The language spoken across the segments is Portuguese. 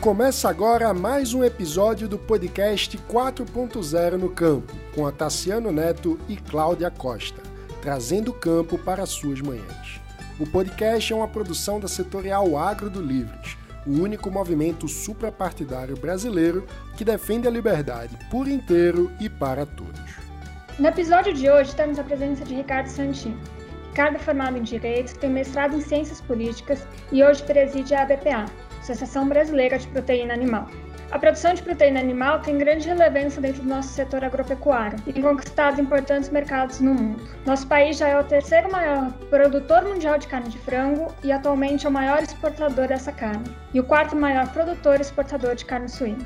Começa agora mais um episódio do podcast 4.0 no Campo, com a Tassiano Neto e Cláudia Costa, trazendo o campo para suas manhãs. O podcast é uma produção da setorial Agro do Livres, o único movimento suprapartidário brasileiro que defende a liberdade por inteiro e para todos. No episódio de hoje temos a presença de Ricardo Santin. Ricardo é formado em Direito, tem mestrado em Ciências Políticas e hoje preside a ABPA, Associação Brasileira de Proteína Animal. A produção de proteína animal tem grande relevância dentro do nosso setor agropecuário e tem conquistado importantes mercados no mundo. Nosso país já é o terceiro maior produtor mundial de carne de frango e atualmente é o maior exportador dessa carne, e o quarto maior produtor e exportador de carne suína.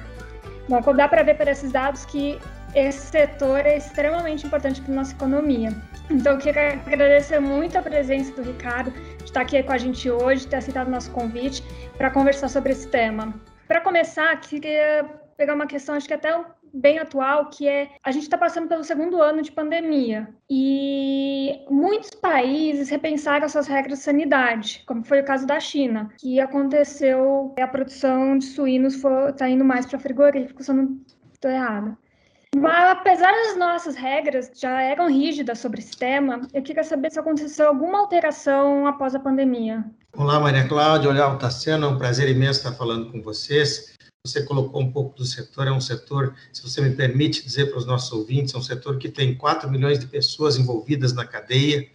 Bom, dá para ver por esses dados que esse setor é extremamente importante para a nossa economia. Então, eu queria agradecer muito a presença do Ricardo, de estar aqui com a gente hoje, ter aceitado o nosso convite para conversar sobre esse tema. Para começar, queria pegar uma questão, acho que até bem atual, que é a gente está passando pelo segundo ano de pandemia e muitos países repensaram suas regras de sanidade, como foi o caso da China, que aconteceu a produção de suínos está indo mais para frigoríficos, se eu não estou errada. Mas, apesar das nossas regras já eram rígidas sobre esse tema, eu queria saber se aconteceu alguma alteração após a pandemia. Olá, Maria Cláudia. Olá, Tassiano. É um prazer imenso estar falando com vocês. Você colocou um pouco do setor, é um setor, se você me permite dizer para os nossos ouvintes, é um setor que tem 4 milhões de pessoas envolvidas na cadeia,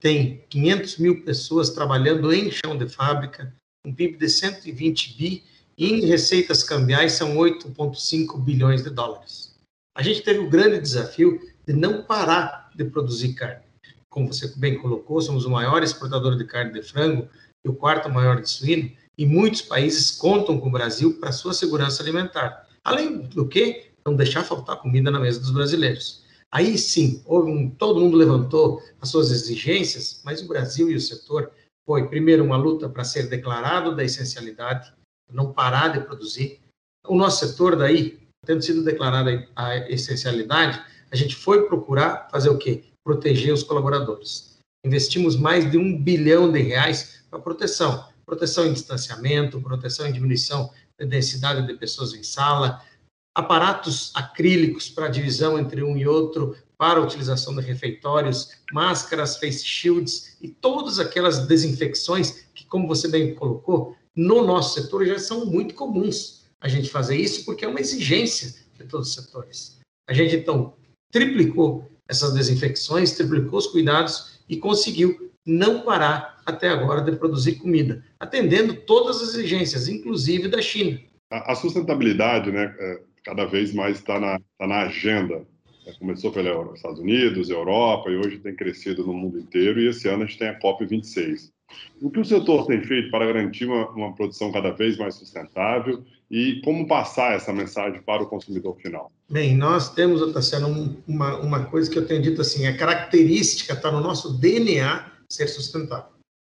tem 500 mil pessoas trabalhando em chão de fábrica, um PIB de 120 bi e em receitas cambiais são 8,5 bilhões de dólares a gente teve o grande desafio de não parar de produzir carne. Como você bem colocou, somos o maior exportador de carne de frango e o quarto maior de suíno, e muitos países contam com o Brasil para sua segurança alimentar. Além do que, não deixar faltar comida na mesa dos brasileiros. Aí sim, um, todo mundo levantou as suas exigências, mas o Brasil e o setor foi, primeiro, uma luta para ser declarado da essencialidade, não parar de produzir. O nosso setor, daí, tendo sido declarada a essencialidade, a gente foi procurar fazer o quê? Proteger os colaboradores. Investimos mais de um bilhão de reais para proteção. Proteção em distanciamento, proteção em diminuição da densidade de pessoas em sala, aparatos acrílicos para divisão entre um e outro, para a utilização de refeitórios, máscaras, face shields e todas aquelas desinfecções que, como você bem colocou, no nosso setor já são muito comuns a gente fazer isso, porque é uma exigência de todos os setores. A gente, então, triplicou essas desinfecções, triplicou os cuidados e conseguiu não parar até agora de produzir comida, atendendo todas as exigências, inclusive da China. A, sustentabilidade, né, é, cada vez mais está na, tá na agenda. É, começou pelos Estados Unidos, Europa, e hoje tem crescido no mundo inteiro, e esse ano a gente tem a COP26. O que o setor tem feito para garantir uma, uma produção cada vez mais sustentável e como passar essa mensagem para o consumidor final? Bem, nós temos, Tassiano, uma, uma coisa que eu tenho dito assim, a característica está no nosso DNA ser sustentável.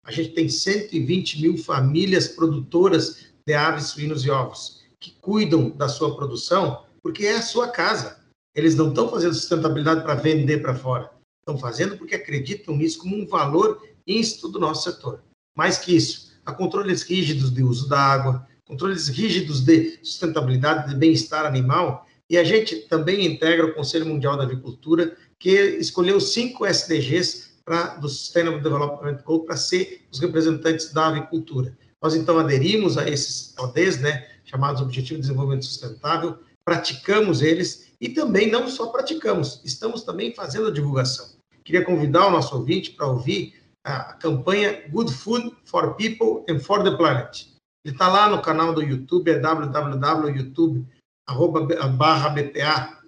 A gente tem 120 mil famílias produtoras de aves, suínos e ovos que cuidam da sua produção porque é a sua casa. Eles não estão fazendo sustentabilidade para vender para fora. Estão fazendo porque acreditam nisso como um valor íncito do nosso setor. Mais que isso, há controles rígidos de uso da água, controles rígidos de sustentabilidade, de bem-estar animal, e a gente também integra o Conselho Mundial da Avicultura, que escolheu cinco SDGs pra, do Sustainable Development Goal para ser os representantes da avicultura. Nós, então, aderimos a esses ODs, né, chamados Objetivos de Desenvolvimento Sustentável, praticamos eles e também não só praticamos, estamos também fazendo a divulgação. Queria convidar o nosso ouvinte para ouvir a campanha Good Food for People and for the Planet. Ele está lá no canal do YouTube, é www.youtube.bpa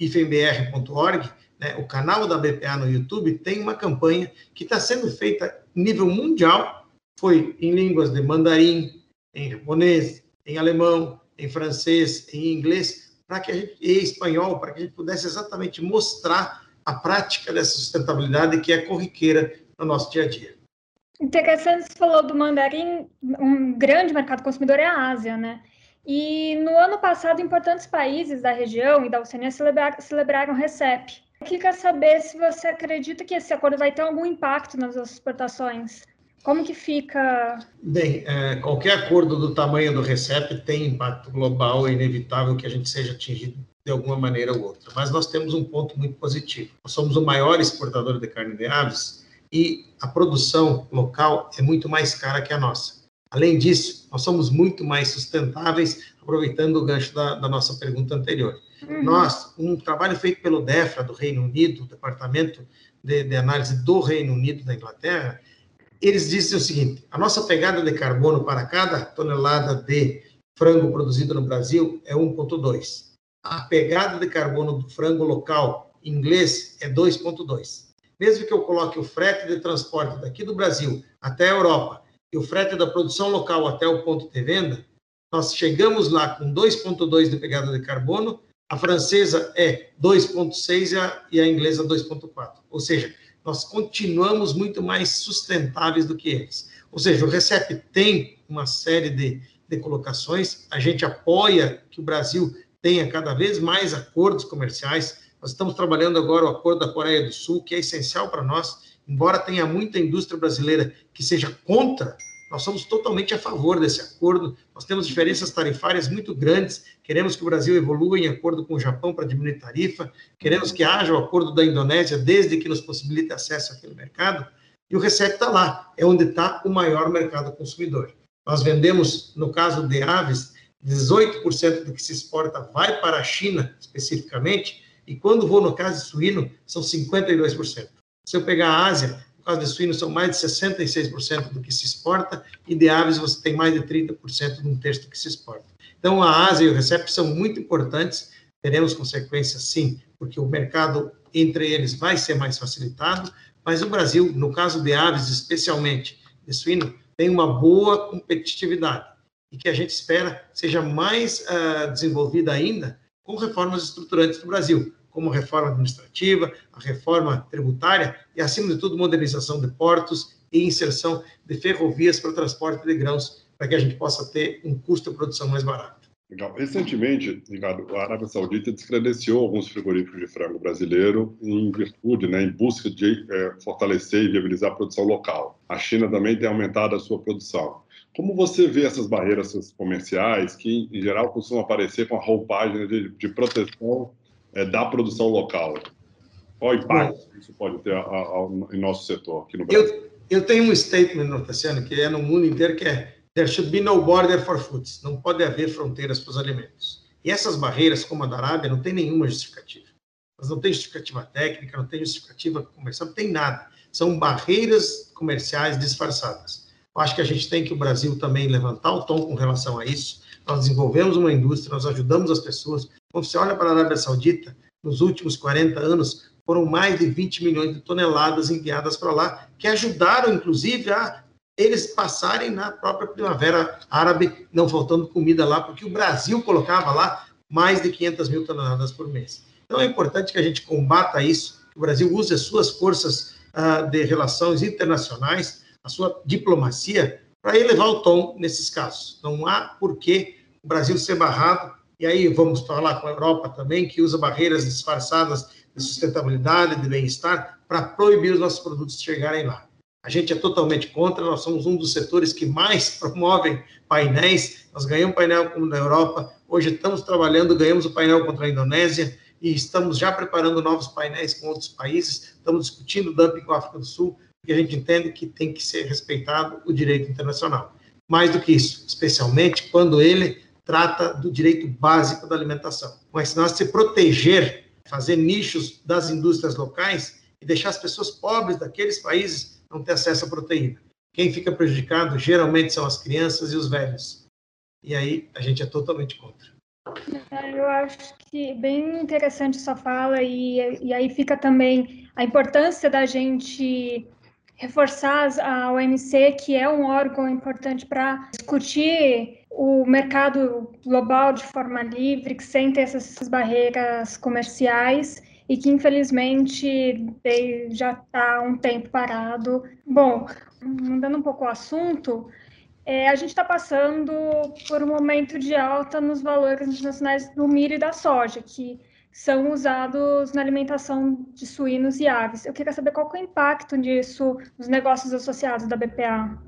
ifembr.org, né? o canal da BPA no YouTube tem uma campanha que está sendo feita nível mundial, foi em línguas de mandarim, em japonês, em alemão, em francês, em inglês, para que a gente, e espanhol, para que a gente pudesse exatamente mostrar a prática dessa sustentabilidade que é corriqueira no nosso dia a dia. Interessante, você falou do mandarim, um grande mercado consumidor é a Ásia, né? E no ano passado, importantes países da região e da Oceania celebraram, celebraram RECEP. Eu queria saber se você acredita que esse acordo vai ter algum impacto nas exportações. Como que fica? Bem, é, qualquer acordo do tamanho do RECEP tem impacto global, é inevitável que a gente seja atingido de alguma maneira ou outra. Mas nós temos um ponto muito positivo. Nós somos o maior exportador de carne de aves e a produção local é muito mais cara que a nossa. Além disso, nós somos muito mais sustentáveis, aproveitando o gancho da, da nossa pergunta anterior. Uhum. Nós, um trabalho feito pelo DEFRA do Reino Unido, Departamento de, de Análise do Reino Unido da Inglaterra, eles dizem o seguinte: a nossa pegada de carbono para cada tonelada de frango produzido no Brasil é 1,2. A pegada de carbono do frango local inglês é 2,2. Mesmo que eu coloque o frete de transporte daqui do Brasil até a Europa e o frete da produção local até o ponto de venda, nós chegamos lá com 2,2 de pegada de carbono, a francesa é 2,6 e a inglesa 2,4. Ou seja, nós continuamos muito mais sustentáveis do que eles. Ou seja, o RECEP tem uma série de, de colocações, a gente apoia que o Brasil tenha cada vez mais acordos comerciais. Nós estamos trabalhando agora o acordo da Coreia do Sul, que é essencial para nós, embora tenha muita indústria brasileira que seja contra nós somos totalmente a favor desse acordo. Nós temos diferenças tarifárias muito grandes. Queremos que o Brasil evolua em acordo com o Japão para diminuir tarifa. Queremos que haja o acordo da Indonésia, desde que nos possibilite acesso àquele mercado. E o RECEP está lá, é onde está o maior mercado consumidor. Nós vendemos, no caso de aves, 18% do que se exporta vai para a China, especificamente, e quando vou no caso de suíno, são 52%. Se eu pegar a Ásia, no caso de suínos, são mais de 66% do que se exporta, e de aves você tem mais de 30% de um terço que se exporta. Então, a Ásia e o RECEP são muito importantes, teremos consequências sim, porque o mercado entre eles vai ser mais facilitado, mas o Brasil, no caso de aves especialmente, de suíno, tem uma boa competitividade e que a gente espera seja mais uh, desenvolvida ainda com reformas estruturantes do Brasil como a reforma administrativa, a reforma tributária e, acima de tudo, modernização de portos e inserção de ferrovias para o transporte de grãos, para que a gente possa ter um custo de produção mais barato. Legal. Recentemente, Ricardo, a Arábia Saudita descredenciou alguns frigoríficos de frango brasileiro em virtude, né, em busca de é, fortalecer e viabilizar a produção local. A China também tem aumentado a sua produção. Como você vê essas barreiras comerciais que, em geral, costumam aparecer com a roupagem de, de proteção é, da produção local? Qual impacto Bom, isso pode ter a, a, em nosso setor aqui no Brasil? Eu, eu tenho um statement, Nortaciano, que é no mundo inteiro, que é There should be no border for foods. Não pode haver fronteiras para os alimentos. E essas barreiras, como a da Arábia, não tem nenhuma justificativa. Elas não têm justificativa técnica, não tem justificativa comercial, não tem nada. São barreiras comerciais disfarçadas. Acho que a gente tem que o Brasil também levantar o tom com relação a isso. Nós desenvolvemos uma indústria, nós ajudamos as pessoas, quando você olha para a Arábia Saudita, nos últimos 40 anos, foram mais de 20 milhões de toneladas enviadas para lá, que ajudaram, inclusive, a eles passarem na própria primavera árabe, não faltando comida lá, porque o Brasil colocava lá mais de 500 mil toneladas por mês. Então é importante que a gente combata isso, que o Brasil use as suas forças uh, de relações internacionais, a sua diplomacia, para elevar o tom nesses casos. Não há por que o Brasil ser barrado. E aí vamos falar com a Europa também, que usa barreiras disfarçadas de sustentabilidade, de bem-estar, para proibir os nossos produtos de chegarem lá. A gente é totalmente contra, nós somos um dos setores que mais promovem painéis, nós ganhamos painel como na Europa, hoje estamos trabalhando, ganhamos o painel contra a Indonésia, e estamos já preparando novos painéis com outros países, estamos discutindo dumping com a África do Sul, e a gente entende que tem que ser respeitado o direito internacional. Mais do que isso, especialmente quando ele trata do direito básico da alimentação. Mas nós se proteger, fazer nichos das indústrias locais e deixar as pessoas pobres daqueles países não ter acesso à proteína. Quem fica prejudicado geralmente são as crianças e os velhos. E aí a gente é totalmente contra. Eu acho que bem interessante sua fala e, e aí fica também a importância da gente reforçar a OMC, que é um órgão importante para discutir o mercado global de forma livre, que sem ter essas barreiras comerciais e que infelizmente já está um tempo parado. Bom, mudando um pouco o assunto, é, a gente está passando por um momento de alta nos valores internacionais do milho e da soja, que são usados na alimentação de suínos e aves. Eu queria saber qual é o impacto disso nos negócios associados da BPA.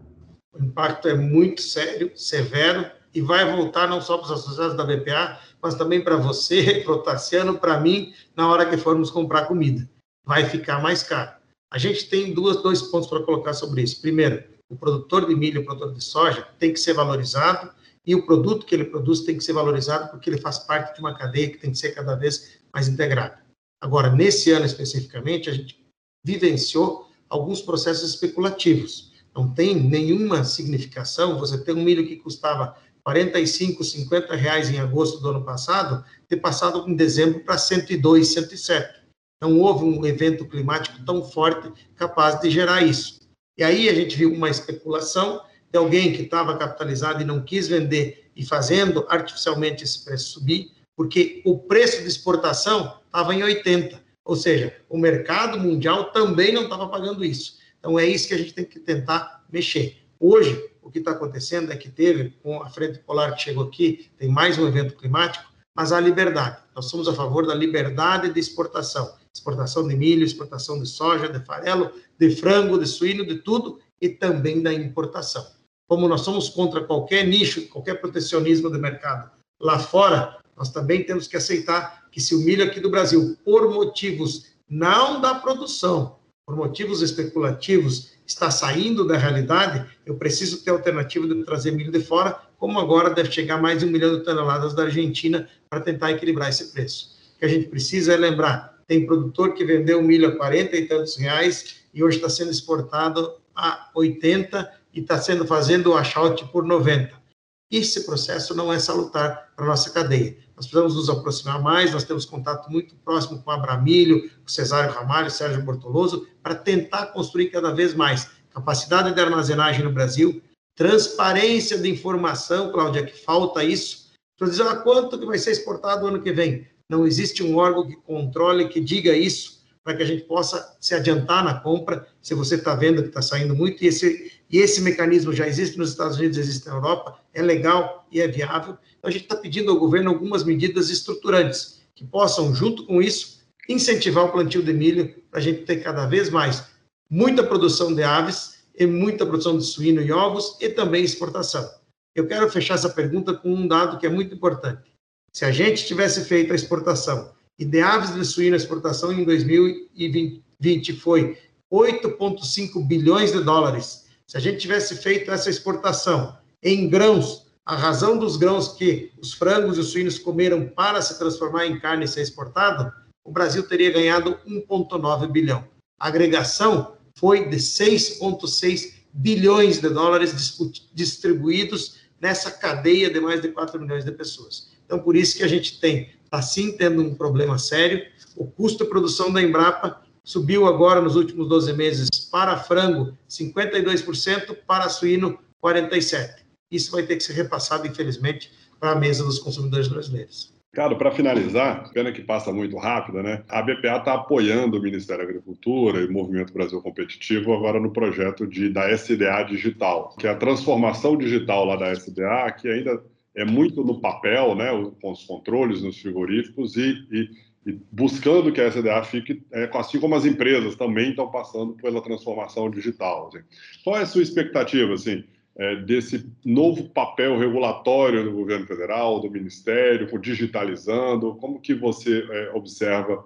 O impacto é muito sério, severo, e vai voltar não só para os associados da BPA, mas também para você, para o Tassiano, para mim, na hora que formos comprar comida. Vai ficar mais caro. A gente tem duas, dois pontos para colocar sobre isso. Primeiro, o produtor de milho, o produtor de soja, tem que ser valorizado e o produto que ele produz tem que ser valorizado porque ele faz parte de uma cadeia que tem que ser cada vez mais integrada. Agora, nesse ano especificamente, a gente vivenciou alguns processos especulativos. Não tem nenhuma significação você ter um milho que custava 45, 50 reais em agosto do ano passado, ter passado em dezembro para 102, 107. Não houve um evento climático tão forte capaz de gerar isso. E aí a gente viu uma especulação de alguém que estava capitalizado e não quis vender e fazendo artificialmente esse preço subir, porque o preço de exportação estava em 80, ou seja, o mercado mundial também não estava pagando isso. Então é isso que a gente tem que tentar mexer. Hoje, o que está acontecendo é que teve, com a frente polar que chegou aqui, tem mais um evento climático, mas há liberdade. Nós somos a favor da liberdade de exportação. Exportação de milho, exportação de soja, de farelo, de frango, de suíno, de tudo, e também da importação como nós somos contra qualquer nicho, qualquer protecionismo do mercado lá fora, nós também temos que aceitar que se o milho aqui do Brasil, por motivos não da produção, por motivos especulativos, está saindo da realidade, eu preciso ter alternativa de trazer milho de fora, como agora deve chegar mais de um milhão de toneladas da Argentina para tentar equilibrar esse preço. O que a gente precisa é lembrar, tem produtor que vendeu milho a 40 e tantos reais e hoje está sendo exportado a 80 e está sendo fazendo o achout por 90. Esse processo não é salutar para a nossa cadeia. Nós precisamos nos aproximar mais, nós temos contato muito próximo com Abramilho, com Cesário Ramalho, Sérgio Bortoloso, para tentar construir cada vez mais capacidade de armazenagem no Brasil, transparência de informação, Cláudia, que falta isso. Para dizer, ah, quanto que vai ser exportado ano que vem? Não existe um órgão que controle, que diga isso para que a gente possa se adiantar na compra, se você está vendo que está saindo muito, e esse, e esse mecanismo já existe nos Estados Unidos, existe na Europa, é legal e é viável. Então, a gente está pedindo ao governo algumas medidas estruturantes que possam, junto com isso, incentivar o plantio de milho para a gente ter cada vez mais muita produção de aves e muita produção de suíno e ovos e também exportação. Eu quero fechar essa pergunta com um dado que é muito importante. Se a gente tivesse feito a exportação e de aves de suíno, a exportação em 2020 foi 8,5 bilhões de dólares. Se a gente tivesse feito essa exportação em grãos, a razão dos grãos que os frangos e os suínos comeram para se transformar em carne e ser exportado, o Brasil teria ganhado 1,9 bilhão. A agregação foi de 6,6 bilhões de dólares distribuídos nessa cadeia de mais de 4 milhões de pessoas. Então, por isso que a gente tem está sim tendo um problema sério. O custo de produção da Embrapa subiu agora nos últimos 12 meses para frango 52%, para suíno 47%. Isso vai ter que ser repassado, infelizmente, para a mesa dos consumidores brasileiros. Ricardo, para finalizar, pena que passa muito rápido, né? A BPA está apoiando o Ministério da Agricultura e o Movimento Brasil Competitivo agora no projeto de, da SDA Digital, que é a transformação digital lá da SDA, que ainda é muito no papel, né, com os controles nos frigoríficos e, e buscando que a SDA fique, é, assim como as empresas também estão passando pela transformação digital. Assim. Qual é a sua expectativa, assim, é, desse novo papel regulatório do governo federal, do ministério, digitalizando? Como que você é, observa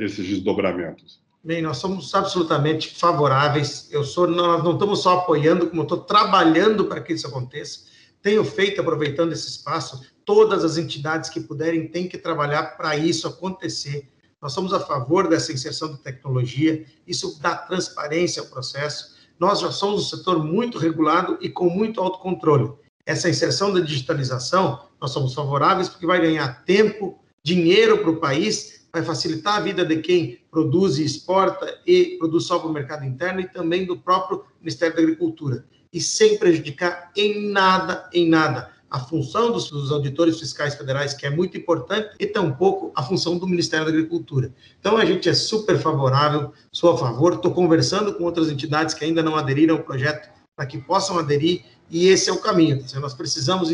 esses desdobramentos? Bem, nós somos absolutamente favoráveis. Eu sou, nós não estamos só apoiando, como estou trabalhando para que isso aconteça tenho feito, aproveitando esse espaço, todas as entidades que puderem têm que trabalhar para isso acontecer. Nós somos a favor dessa inserção de tecnologia, isso dá transparência ao processo. Nós já somos um setor muito regulado e com muito autocontrole. Essa inserção da digitalização, nós somos favoráveis porque vai ganhar tempo, dinheiro para o país, vai facilitar a vida de quem produz e exporta e produz só para o mercado interno e também do próprio Ministério da Agricultura e sem prejudicar em nada, em nada, a função dos, dos, auditores fiscais federais, que é muito importante, e tampouco a função do Ministério da Agricultura. Então, a gente é super favorável, sou a favor, estou conversando com outras entidades que ainda não aderiram ao projeto para que possam aderir, e esse é o caminho. Tá? Nós precisamos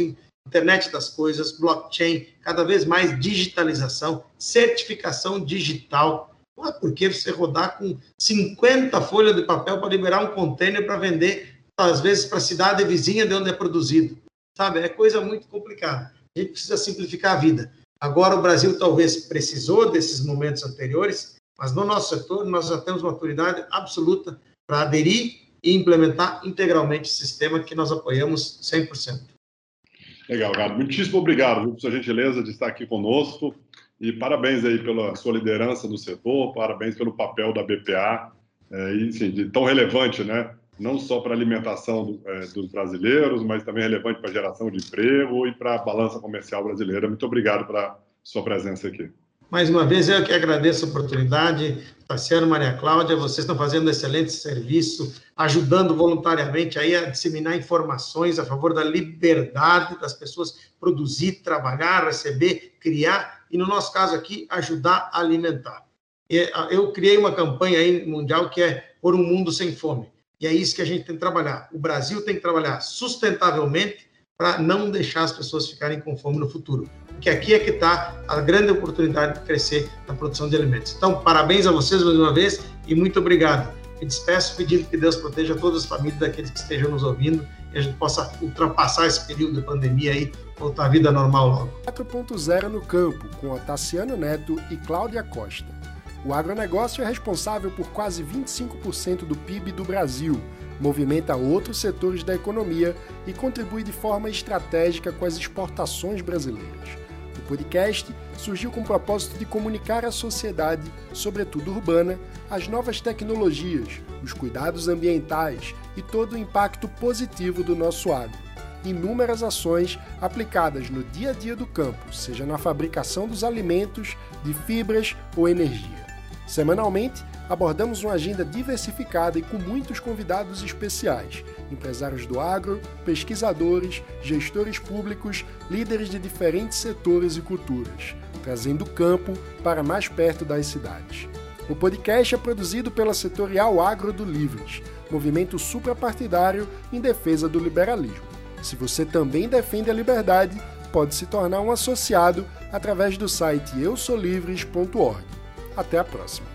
internet das coisas, blockchain, cada vez mais digitalização, certificação digital. Não é porque você rodar com 50 folhas de papel para liberar um container para vender, às vezes, para a cidade vizinha de onde é produzido. Sabe? É coisa muito complicada. A gente precisa simplificar a vida. Agora, o Brasil talvez precisou desses momentos anteriores, mas no nosso setor, nós já temos maturidade absoluta para aderir e implementar integralmente o sistema que nós apoiamos 100%. Legal, Gado. Muitíssimo obrigado viu, por sua gentileza de estar aqui conosco e parabéns aí pela sua liderança no setor, parabéns pelo papel da BPA, é, enfim, de tão relevante, né? Não só para a alimentação do, é, dos brasileiros, mas também relevante para a geração de emprego e para a balança comercial brasileira. Muito obrigado pela sua presença aqui. Mais uma vez, eu que agradeço a oportunidade. Tassiano, Maria Cláudia, vocês estão fazendo um excelente serviço, ajudando voluntariamente aí a disseminar informações a favor da liberdade das pessoas produzir, trabalhar, receber, criar e, no nosso caso aqui, ajudar a alimentar. Eu criei uma campanha aí mundial que é por um mundo sem fome. E é isso que a gente tem que trabalhar. O Brasil tem que trabalhar sustentavelmente para não deixar as pessoas ficarem com fome no futuro que aqui é que está a grande oportunidade de crescer na produção de alimentos. Então, parabéns a vocês mais uma vez e muito obrigado. Me despeço pedindo que Deus proteja todas as famílias daqueles que estejam nos ouvindo e a gente possa ultrapassar esse período de pandemia aí, voltar à vida normal logo. 4.0 no campo, com Otaciano Neto e Cláudia Costa. O agronegócio é responsável por quase 25% do PIB do Brasil, movimenta outros setores da economia e contribui de forma estratégica com as exportações brasileiras podcast surgiu com o propósito de comunicar à sociedade, sobretudo urbana, as novas tecnologias, os cuidados ambientais e todo o impacto positivo do nosso agro. Inúmeras ações aplicadas no dia a dia do campo, seja na fabricação dos alimentos, de fibras ou energia. Semanalmente, abordamos uma agenda diversificada e com muitos convidados especiais, empresários do agro, pesquisadores, gestores públicos, líderes de diferentes setores e culturas, trazendo o campo para mais perto das cidades. O podcast é produzido pela Setorial Agro do Livres, movimento suprapartidário em defesa do liberalismo. Se você também defende a liberdade, pode se tornar um associado através do site eusolivres.org. Até a próxima!